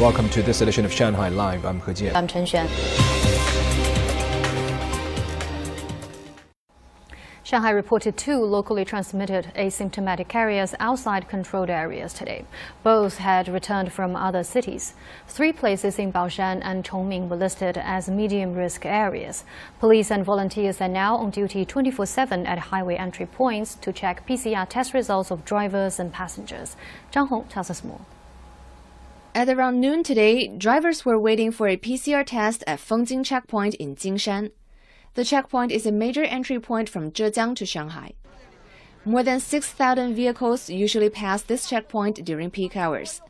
Welcome to this edition of Shanghai Live. I'm He Jian. I'm Chen Xuan. Shanghai reported two locally transmitted asymptomatic carriers outside controlled areas today. Both had returned from other cities. Three places in Baoshan and Chongming were listed as medium risk areas. Police and volunteers are now on duty 24 7 at highway entry points to check PCR test results of drivers and passengers. Zhang Hong tells us more. At around noon today, drivers were waiting for a PCR test at Fengjing checkpoint in Jinshan. The checkpoint is a major entry point from Zhejiang to Shanghai. More than 6,000 vehicles usually pass this checkpoint during peak hours.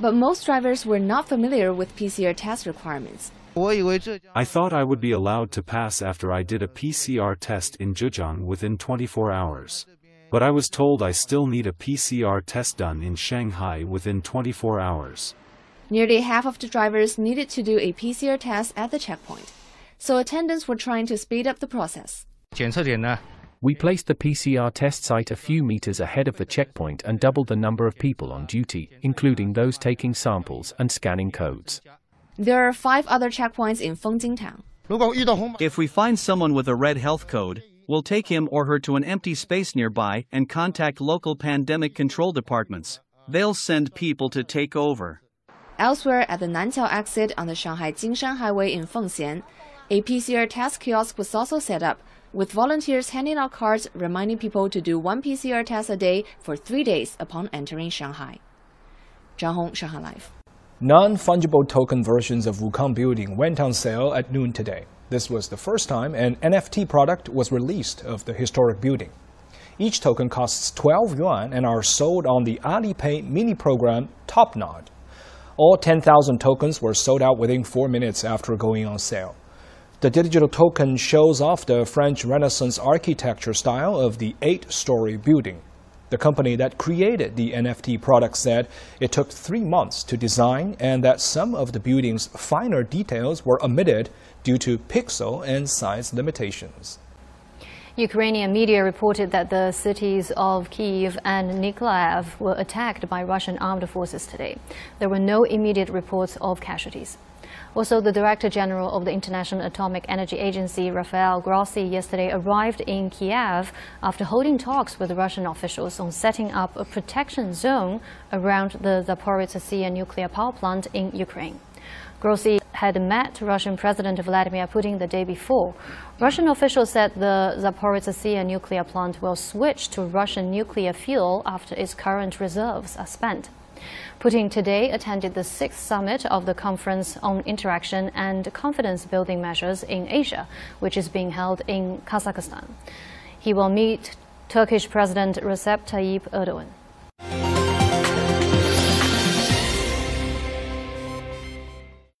But most drivers were not familiar with PCR test requirements. I thought I would be allowed to pass after I did a PCR test in Zhejiang within 24 hours. But I was told I still need a PCR test done in Shanghai within 24 hours. Nearly half of the drivers needed to do a PCR test at the checkpoint so attendants were trying to speed up the process. We placed the PCR test site a few meters ahead of the checkpoint and doubled the number of people on duty, including those taking samples and scanning codes. There are five other checkpoints in Fengjing town. If we find someone with a red health code, we'll take him or her to an empty space nearby and contact local pandemic control departments. They'll send people to take over. Elsewhere at the Nanqiao exit on the Shanghai Jinshan Highway in Fengxian, a PCR test kiosk was also set up, with volunteers handing out cards reminding people to do one PCR test a day for three days upon entering Shanghai. Zhang Hong, Shanghai Live. Non-fungible token versions of Wukang Building went on sale at noon today. This was the first time an NFT product was released of the historic building. Each token costs 12 yuan and are sold on the Alipay mini program Topnod. All 10,000 tokens were sold out within four minutes after going on sale. The digital token shows off the French Renaissance architecture style of the eight story building. The company that created the NFT product said it took three months to design and that some of the building's finer details were omitted due to pixel and size limitations. Ukrainian media reported that the cities of Kiev and Nikolaev were attacked by Russian armed forces today. There were no immediate reports of casualties. Also, the Director General of the International Atomic Energy Agency, Rafael Grossi, yesterday arrived in Kiev after holding talks with Russian officials on setting up a protection zone around the Zaporizhzhia nuclear power plant in Ukraine. Grossi had met Russian President Vladimir Putin the day before. Russian officials said the Zaporizhzhia nuclear plant will switch to Russian nuclear fuel after its current reserves are spent. Putin today attended the sixth summit of the Conference on Interaction and Confidence Building Measures in Asia, which is being held in Kazakhstan. He will meet Turkish President Recep Tayyip Erdogan.